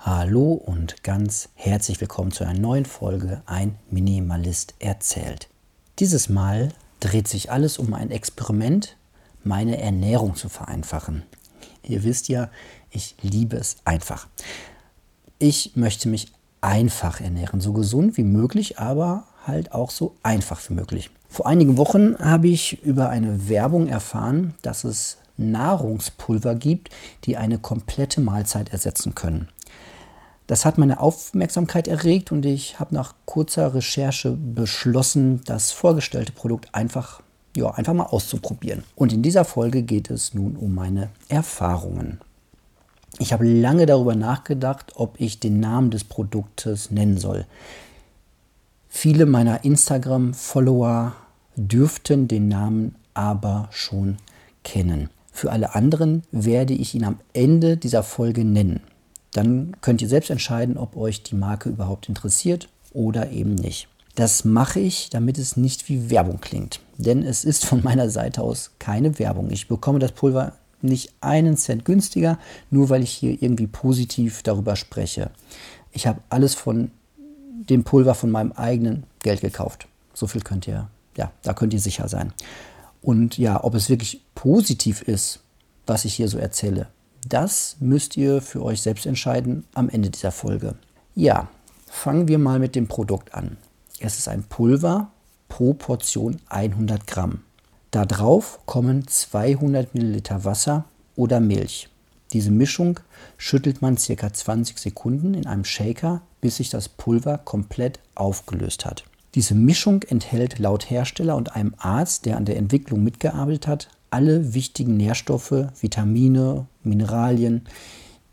Hallo und ganz herzlich willkommen zu einer neuen Folge Ein Minimalist erzählt. Dieses Mal dreht sich alles um ein Experiment, meine Ernährung zu vereinfachen. Ihr wisst ja, ich liebe es einfach. Ich möchte mich einfach ernähren, so gesund wie möglich, aber halt auch so einfach wie möglich. Vor einigen Wochen habe ich über eine Werbung erfahren, dass es Nahrungspulver gibt, die eine komplette Mahlzeit ersetzen können. Das hat meine Aufmerksamkeit erregt und ich habe nach kurzer Recherche beschlossen, das vorgestellte Produkt einfach, ja, einfach mal auszuprobieren. Und in dieser Folge geht es nun um meine Erfahrungen. Ich habe lange darüber nachgedacht, ob ich den Namen des Produktes nennen soll. Viele meiner Instagram-Follower dürften den Namen aber schon kennen. Für alle anderen werde ich ihn am Ende dieser Folge nennen. Dann könnt ihr selbst entscheiden, ob euch die Marke überhaupt interessiert oder eben nicht. Das mache ich, damit es nicht wie Werbung klingt. Denn es ist von meiner Seite aus keine Werbung. Ich bekomme das Pulver nicht einen Cent günstiger, nur weil ich hier irgendwie positiv darüber spreche. Ich habe alles von dem Pulver von meinem eigenen Geld gekauft. So viel könnt ihr, ja, da könnt ihr sicher sein. Und ja, ob es wirklich positiv ist, was ich hier so erzähle, das müsst ihr für euch selbst entscheiden am Ende dieser Folge. Ja, fangen wir mal mit dem Produkt an. Es ist ein Pulver pro Portion 100 Gramm. Da drauf kommen 200 Milliliter Wasser oder Milch. Diese Mischung schüttelt man ca. 20 Sekunden in einem Shaker, bis sich das Pulver komplett aufgelöst hat. Diese Mischung enthält laut Hersteller und einem Arzt, der an der Entwicklung mitgearbeitet hat, alle wichtigen Nährstoffe, Vitamine, Mineralien,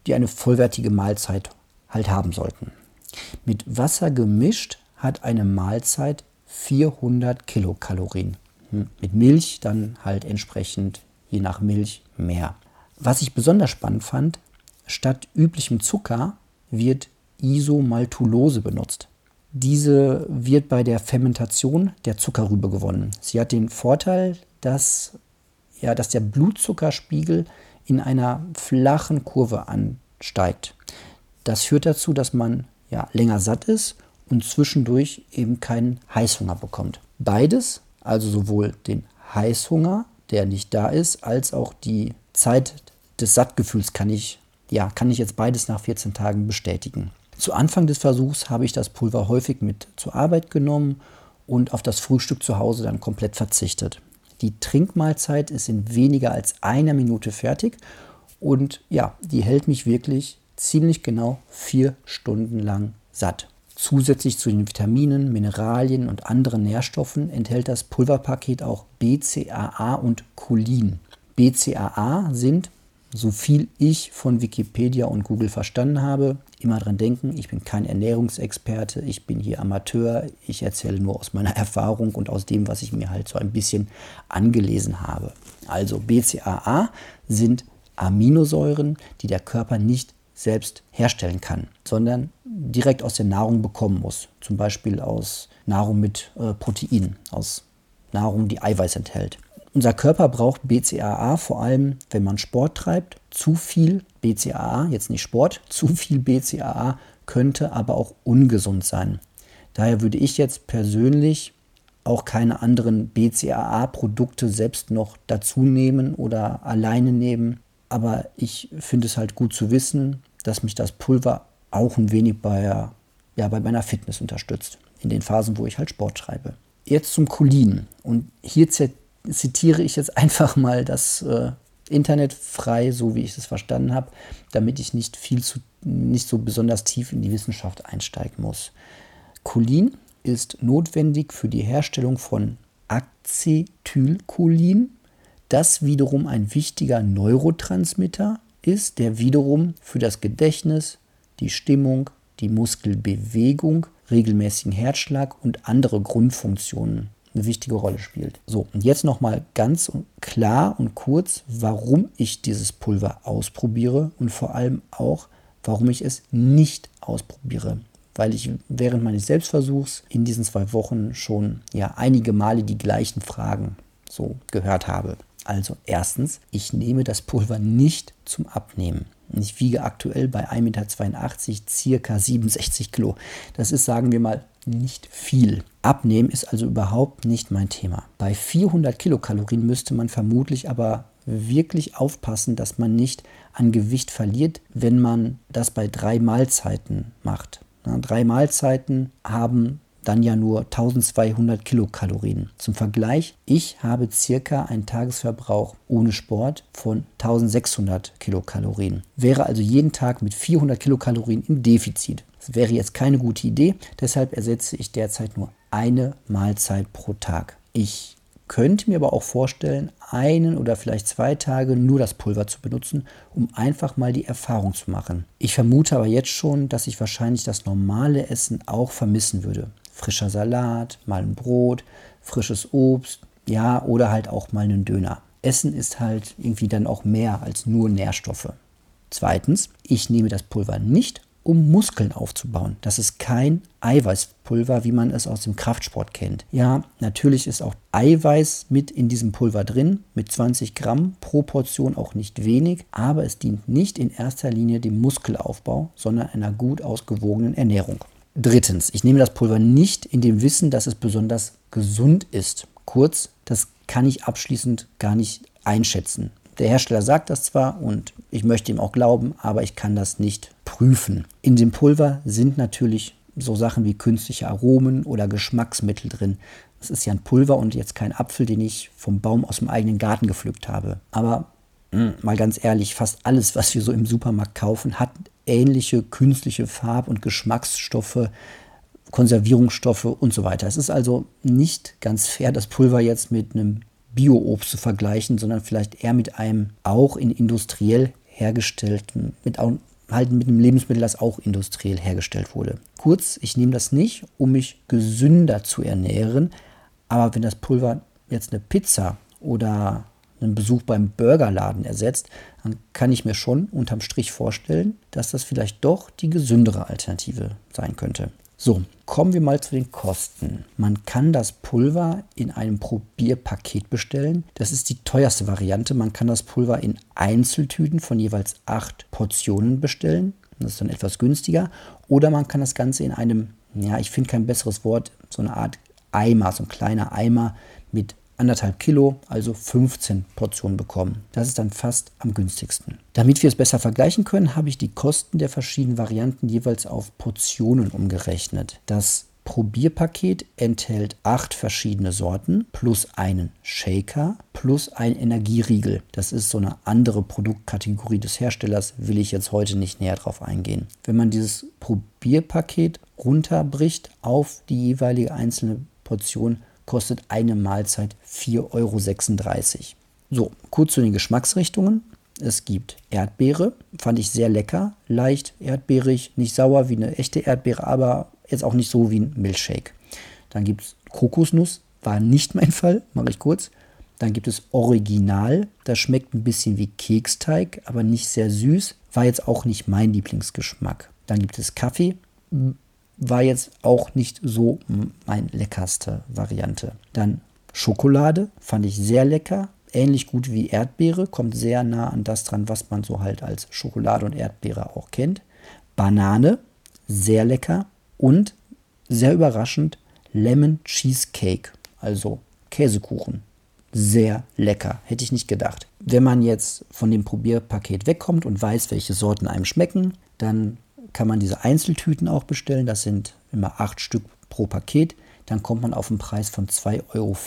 die eine vollwertige Mahlzeit halt haben sollten. Mit Wasser gemischt hat eine Mahlzeit 400 Kilokalorien. Hm, mit Milch dann halt entsprechend je nach Milch mehr. Was ich besonders spannend fand, statt üblichem Zucker wird Isomaltulose benutzt. Diese wird bei der Fermentation der Zuckerrübe gewonnen. Sie hat den Vorteil, dass, ja, dass der Blutzuckerspiegel in einer flachen Kurve ansteigt. Das führt dazu, dass man ja, länger satt ist und zwischendurch eben keinen Heißhunger bekommt. Beides, also sowohl den Heißhunger, der nicht da ist, als auch die Zeit des Sattgefühls kann ich, ja, kann ich jetzt beides nach 14 Tagen bestätigen. Zu Anfang des Versuchs habe ich das Pulver häufig mit zur Arbeit genommen und auf das Frühstück zu Hause dann komplett verzichtet. Die Trinkmahlzeit ist in weniger als einer Minute fertig und ja, die hält mich wirklich ziemlich genau vier Stunden lang satt. Zusätzlich zu den Vitaminen, Mineralien und anderen Nährstoffen enthält das Pulverpaket auch BCAA und Cholin. BCAA sind so viel ich von Wikipedia und Google verstanden habe, immer dran denken, ich bin kein Ernährungsexperte, ich bin hier Amateur, ich erzähle nur aus meiner Erfahrung und aus dem, was ich mir halt so ein bisschen angelesen habe. Also BCAA sind Aminosäuren, die der Körper nicht selbst herstellen kann, sondern direkt aus der Nahrung bekommen muss. Zum Beispiel aus Nahrung mit äh, Proteinen, aus Nahrung, die Eiweiß enthält. Unser Körper braucht BCAA vor allem, wenn man Sport treibt. Zu viel BCAA, jetzt nicht Sport, zu viel BCAA könnte aber auch ungesund sein. Daher würde ich jetzt persönlich auch keine anderen BCAA-Produkte selbst noch dazu nehmen oder alleine nehmen. Aber ich finde es halt gut zu wissen, dass mich das Pulver auch ein wenig bei, ja, bei meiner Fitness unterstützt. In den Phasen, wo ich halt Sport treibe. Jetzt zum Cholin. Und hier zitiere ich jetzt einfach mal das äh, Internet frei, so wie ich es verstanden habe, damit ich nicht viel zu, nicht so besonders tief in die Wissenschaft einsteigen muss. Cholin ist notwendig für die Herstellung von Acetylcholin, das wiederum ein wichtiger Neurotransmitter ist, der wiederum für das Gedächtnis, die Stimmung, die Muskelbewegung, regelmäßigen Herzschlag und andere Grundfunktionen eine wichtige Rolle spielt. So, und jetzt nochmal ganz klar und kurz, warum ich dieses Pulver ausprobiere und vor allem auch, warum ich es nicht ausprobiere. Weil ich während meines Selbstversuchs in diesen zwei Wochen schon ja einige Male die gleichen Fragen so gehört habe. Also erstens, ich nehme das Pulver nicht zum Abnehmen. Ich wiege aktuell bei 1,82 Meter circa 67 Kilo. Das ist, sagen wir mal, nicht viel. Abnehmen ist also überhaupt nicht mein Thema. Bei 400 Kilokalorien müsste man vermutlich aber wirklich aufpassen, dass man nicht an Gewicht verliert, wenn man das bei drei Mahlzeiten macht. drei Mahlzeiten haben dann ja nur 1200 Kilokalorien. Zum Vergleich, ich habe circa einen Tagesverbrauch ohne Sport von 1600 Kilokalorien. Wäre also jeden Tag mit 400 Kilokalorien im Defizit. Das wäre jetzt keine gute Idee, deshalb ersetze ich derzeit nur eine Mahlzeit pro Tag. Ich könnte mir aber auch vorstellen, einen oder vielleicht zwei Tage nur das Pulver zu benutzen, um einfach mal die Erfahrung zu machen. Ich vermute aber jetzt schon, dass ich wahrscheinlich das normale Essen auch vermissen würde frischer Salat, mal ein Brot, frisches Obst, ja, oder halt auch mal einen Döner. Essen ist halt irgendwie dann auch mehr als nur Nährstoffe. Zweitens, ich nehme das Pulver nicht, um Muskeln aufzubauen. Das ist kein Eiweißpulver, wie man es aus dem Kraftsport kennt. Ja, natürlich ist auch Eiweiß mit in diesem Pulver drin, mit 20 Gramm pro Portion auch nicht wenig, aber es dient nicht in erster Linie dem Muskelaufbau, sondern einer gut ausgewogenen Ernährung. Drittens, ich nehme das Pulver nicht in dem Wissen, dass es besonders gesund ist. Kurz, das kann ich abschließend gar nicht einschätzen. Der Hersteller sagt das zwar und ich möchte ihm auch glauben, aber ich kann das nicht prüfen. In dem Pulver sind natürlich so Sachen wie künstliche Aromen oder Geschmacksmittel drin. Das ist ja ein Pulver und jetzt kein Apfel, den ich vom Baum aus dem eigenen Garten gepflückt habe. Aber mh, hm, mal ganz ehrlich, fast alles, was wir so im Supermarkt kaufen, hat ähnliche künstliche Farb- und Geschmacksstoffe, Konservierungsstoffe und so weiter. Es ist also nicht ganz fair, das Pulver jetzt mit einem Bio-Obst zu vergleichen, sondern vielleicht eher mit einem auch in industriell hergestellten, mit halt mit einem Lebensmittel, das auch industriell hergestellt wurde. Kurz, ich nehme das nicht, um mich gesünder zu ernähren, aber wenn das Pulver jetzt eine Pizza oder einen Besuch beim Burgerladen ersetzt, dann kann ich mir schon unterm Strich vorstellen, dass das vielleicht doch die gesündere Alternative sein könnte. So, kommen wir mal zu den Kosten. Man kann das Pulver in einem Probierpaket bestellen. Das ist die teuerste Variante. Man kann das Pulver in Einzeltüten von jeweils acht Portionen bestellen. Das ist dann etwas günstiger. Oder man kann das Ganze in einem, ja, ich finde kein besseres Wort, so eine Art Eimer, so ein kleiner Eimer mit anderthalb Kilo, also 15 Portionen bekommen. Das ist dann fast am günstigsten. Damit wir es besser vergleichen können, habe ich die Kosten der verschiedenen Varianten jeweils auf Portionen umgerechnet. Das Probierpaket enthält acht verschiedene Sorten plus einen Shaker plus ein Energieriegel. Das ist so eine andere Produktkategorie des Herstellers, will ich jetzt heute nicht näher drauf eingehen. Wenn man dieses Probierpaket runterbricht auf die jeweilige einzelne Portion, kostet eine Mahlzeit 4,36 Euro. So, kurz zu den Geschmacksrichtungen. Es gibt Erdbeere, fand ich sehr lecker, leicht erdbeerig, nicht sauer wie eine echte Erdbeere, aber jetzt auch nicht so wie ein Milchshake. Dann gibt es Kokosnuss, war nicht mein Fall, mache ich kurz. Dann gibt es Original, das schmeckt ein bisschen wie Keksteig, aber nicht sehr süß, war jetzt auch nicht mein Lieblingsgeschmack. Dann gibt es Kaffee, war jetzt auch nicht so meine leckerste Variante. Dann Schokolade fand ich sehr lecker, ähnlich gut wie Erdbeere, kommt sehr nah an das dran, was man so halt als Schokolade und Erdbeere auch kennt. Banane, sehr lecker und sehr überraschend Lemon Cheesecake, also Käsekuchen. Sehr lecker, hätte ich nicht gedacht. Wenn man jetzt von dem Probierpaket wegkommt und weiß, welche Sorten einem schmecken, dann kann man diese Einzeltüten auch bestellen. Das sind immer acht Stück pro Paket. Dann kommt man auf einen Preis von 2,74 Euro.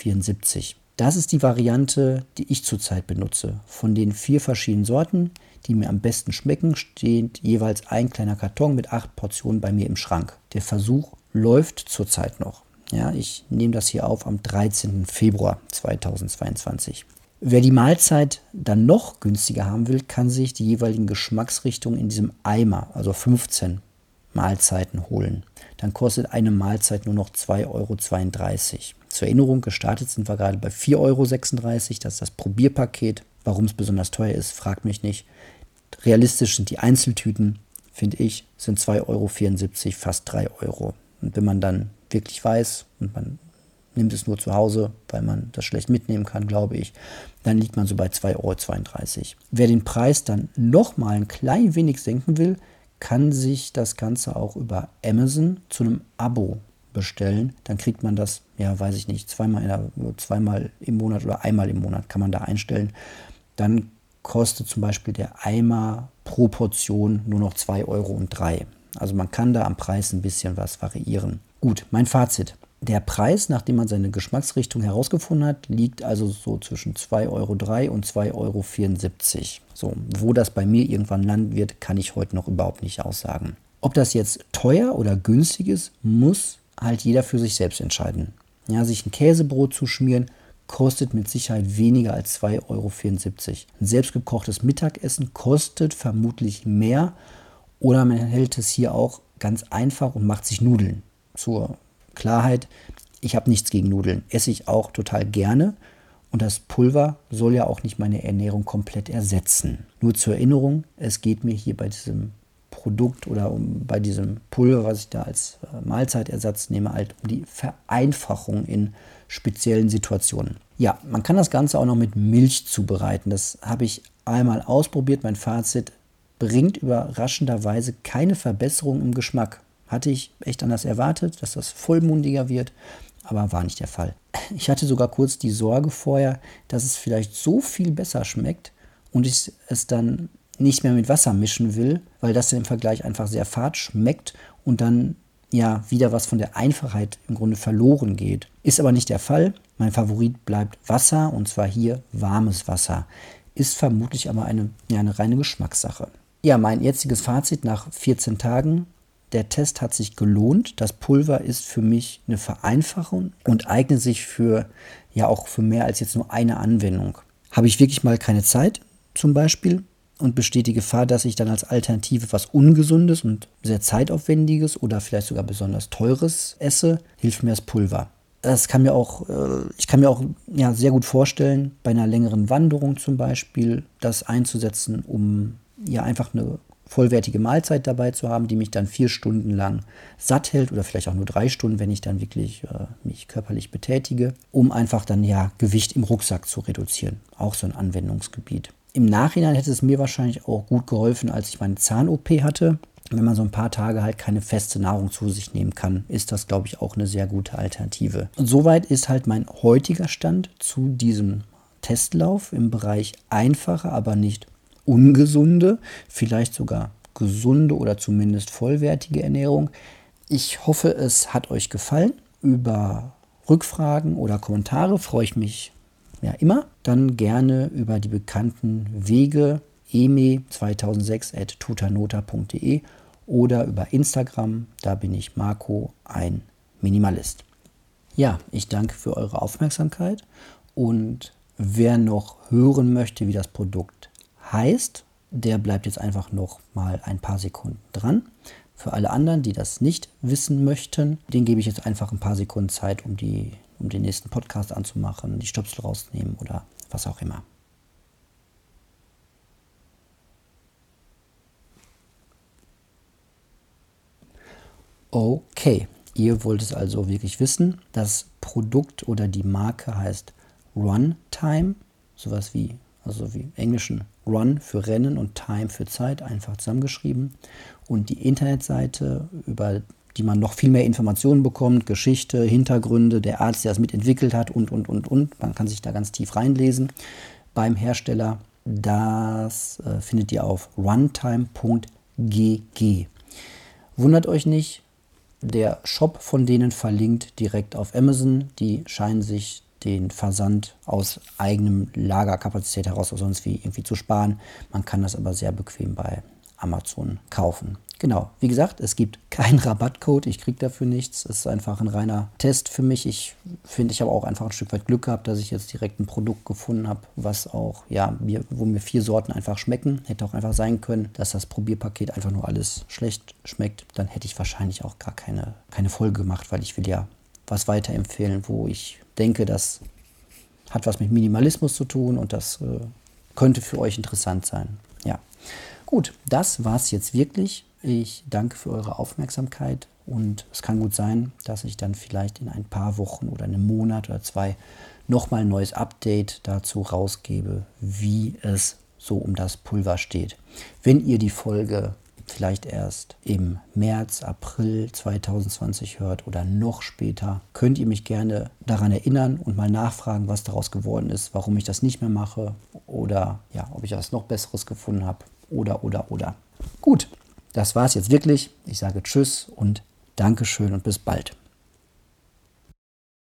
Das ist die Variante, die ich zurzeit benutze. Von den vier verschiedenen Sorten, die mir am besten schmecken, steht jeweils ein kleiner Karton mit acht Portionen bei mir im Schrank. Der Versuch läuft zurzeit noch. Ja, ich nehme das hier auf am 13. Februar 2022. Wer die Mahlzeit dann noch günstiger haben will, kann sich die jeweiligen Geschmacksrichtungen in diesem Eimer, also 15 Mahlzeiten holen. Dann kostet eine Mahlzeit nur noch 2,32 Euro. Zur Erinnerung, gestartet sind wir gerade bei 4,36 Euro. Das ist das Probierpaket. Warum es besonders teuer ist, fragt mich nicht. Realistisch sind die Einzeltüten, finde ich, sind 2,74 Euro, fast 3 Euro. Und wenn man dann wirklich weiß und man nimmt es nur zu Hause, weil man das schlecht mitnehmen kann, glaube ich, dann liegt man so bei 2,32 Euro. Wer den Preis dann nochmal ein klein wenig senken will, kann sich das Ganze auch über Amazon zu einem Abo bestellen. Dann kriegt man das, ja, weiß ich nicht, zweimal, der, zweimal im Monat oder einmal im Monat kann man da einstellen. Dann kostet zum Beispiel der Eimer pro Portion nur noch 2,03 Euro. Also man kann da am Preis ein bisschen was variieren. Gut, mein Fazit. Der Preis, nachdem man seine Geschmacksrichtung herausgefunden hat, liegt also so zwischen 2,03 Euro und 2,74 Euro. So, wo das bei mir irgendwann landen wird, kann ich heute noch überhaupt nicht aussagen. Ob das jetzt teuer oder günstig ist, muss halt jeder für sich selbst entscheiden. Ja, sich ein Käsebrot zu schmieren, kostet mit Sicherheit weniger als 2,74 Euro. Ein selbstgekochtes Mittagessen kostet vermutlich mehr oder man hält es hier auch ganz einfach und macht sich Nudeln. Zur Klarheit, ich habe nichts gegen Nudeln, esse ich auch total gerne. Und das Pulver soll ja auch nicht meine Ernährung komplett ersetzen. Nur zur Erinnerung, es geht mir hier bei diesem Produkt oder um, bei diesem Pulver, was ich da als äh, Mahlzeitersatz nehme, halt um die Vereinfachung in speziellen Situationen. Ja, man kann das Ganze auch noch mit Milch zubereiten. Das habe ich einmal ausprobiert. Mein Fazit bringt überraschenderweise keine Verbesserung im Geschmack. Hatte ich echt anders erwartet, dass das vollmundiger wird, aber war nicht der Fall. Ich hatte sogar kurz die Sorge vorher, dass es vielleicht so viel besser schmeckt und ich es dann nicht mehr mit Wasser mischen will, weil das im Vergleich einfach sehr fad schmeckt und dann ja wieder was von der Einfachheit im Grunde verloren geht. Ist aber nicht der Fall. Mein Favorit bleibt Wasser und zwar hier warmes Wasser. Ist vermutlich aber eine, ja, eine reine Geschmackssache. Ja, mein jetziges Fazit nach 14 Tagen. Der Test hat sich gelohnt. Das Pulver ist für mich eine Vereinfachung und eignet sich für ja auch für mehr als jetzt nur eine Anwendung. Habe ich wirklich mal keine Zeit zum Beispiel, und besteht die Gefahr, dass ich dann als Alternative was Ungesundes und sehr zeitaufwendiges oder vielleicht sogar besonders teures esse, hilft mir das Pulver. Das kann mir auch, äh, ich kann mir auch ja, sehr gut vorstellen, bei einer längeren Wanderung zum Beispiel, das einzusetzen, um ja einfach eine vollwertige Mahlzeit dabei zu haben, die mich dann vier Stunden lang satt hält oder vielleicht auch nur drei Stunden, wenn ich dann wirklich äh, mich körperlich betätige, um einfach dann ja Gewicht im Rucksack zu reduzieren. Auch so ein Anwendungsgebiet. Im Nachhinein hätte es mir wahrscheinlich auch gut geholfen, als ich meine Zahn-OP hatte. Wenn man so ein paar Tage halt keine feste Nahrung zu sich nehmen kann, ist das, glaube ich, auch eine sehr gute Alternative. Und soweit ist halt mein heutiger Stand zu diesem Testlauf im Bereich einfache, aber nicht ungesunde, vielleicht sogar gesunde oder zumindest vollwertige Ernährung. Ich hoffe, es hat euch gefallen. Über Rückfragen oder Kommentare freue ich mich ja immer, dann gerne über die bekannten Wege eme2006 at tutanota.de oder über Instagram, da bin ich Marco, ein Minimalist. Ja, ich danke für eure Aufmerksamkeit und wer noch hören möchte, wie das Produkt heißt, der bleibt jetzt einfach noch mal ein paar Sekunden dran. Für alle anderen, die das nicht wissen möchten, den gebe ich jetzt einfach ein paar Sekunden Zeit, um die um den nächsten Podcast anzumachen, die Stöpsel rauszunehmen oder was auch immer. Okay, ihr wollt es also wirklich wissen. Das Produkt oder die Marke heißt Runtime, sowas wie, also wie englischen Run für Rennen und Time für Zeit, einfach zusammengeschrieben. Und die Internetseite, über die man noch viel mehr Informationen bekommt, Geschichte, Hintergründe, der Arzt, der es mitentwickelt hat und, und, und, und. Man kann sich da ganz tief reinlesen beim Hersteller. Das äh, findet ihr auf runtime.gg. Wundert euch nicht, der Shop von denen verlinkt direkt auf Amazon. Die scheinen sich den Versand aus eigenem Lagerkapazität heraus oder sonst wie irgendwie zu sparen. Man kann das aber sehr bequem bei Amazon kaufen. Genau, wie gesagt, es gibt keinen Rabattcode, ich kriege dafür nichts. Es ist einfach ein reiner Test für mich. Ich finde, ich habe auch einfach ein Stück weit Glück gehabt, dass ich jetzt direkt ein Produkt gefunden habe, was auch, ja, mir, wo mir vier Sorten einfach schmecken. Hätte auch einfach sein können, dass das Probierpaket einfach nur alles schlecht schmeckt. Dann hätte ich wahrscheinlich auch gar keine, keine Folge gemacht, weil ich will ja was weiterempfehlen, wo ich denke, das hat was mit Minimalismus zu tun und das äh, könnte für euch interessant sein. Ja. Gut, das war es jetzt wirklich. Ich danke für eure Aufmerksamkeit Und es kann gut sein, dass ich dann vielleicht in ein paar Wochen oder einem Monat oder zwei nochmal ein neues Update dazu rausgebe, wie es so um das Pulver steht. Wenn ihr die Folge vielleicht erst im März, April 2020 hört oder noch später, könnt ihr mich gerne daran erinnern und mal nachfragen, was daraus geworden ist, warum ich das nicht mehr mache oder ja, ob ich was noch Besseres gefunden habe oder oder oder. Gut, das war es jetzt wirklich. Ich sage Tschüss und Dankeschön und bis bald.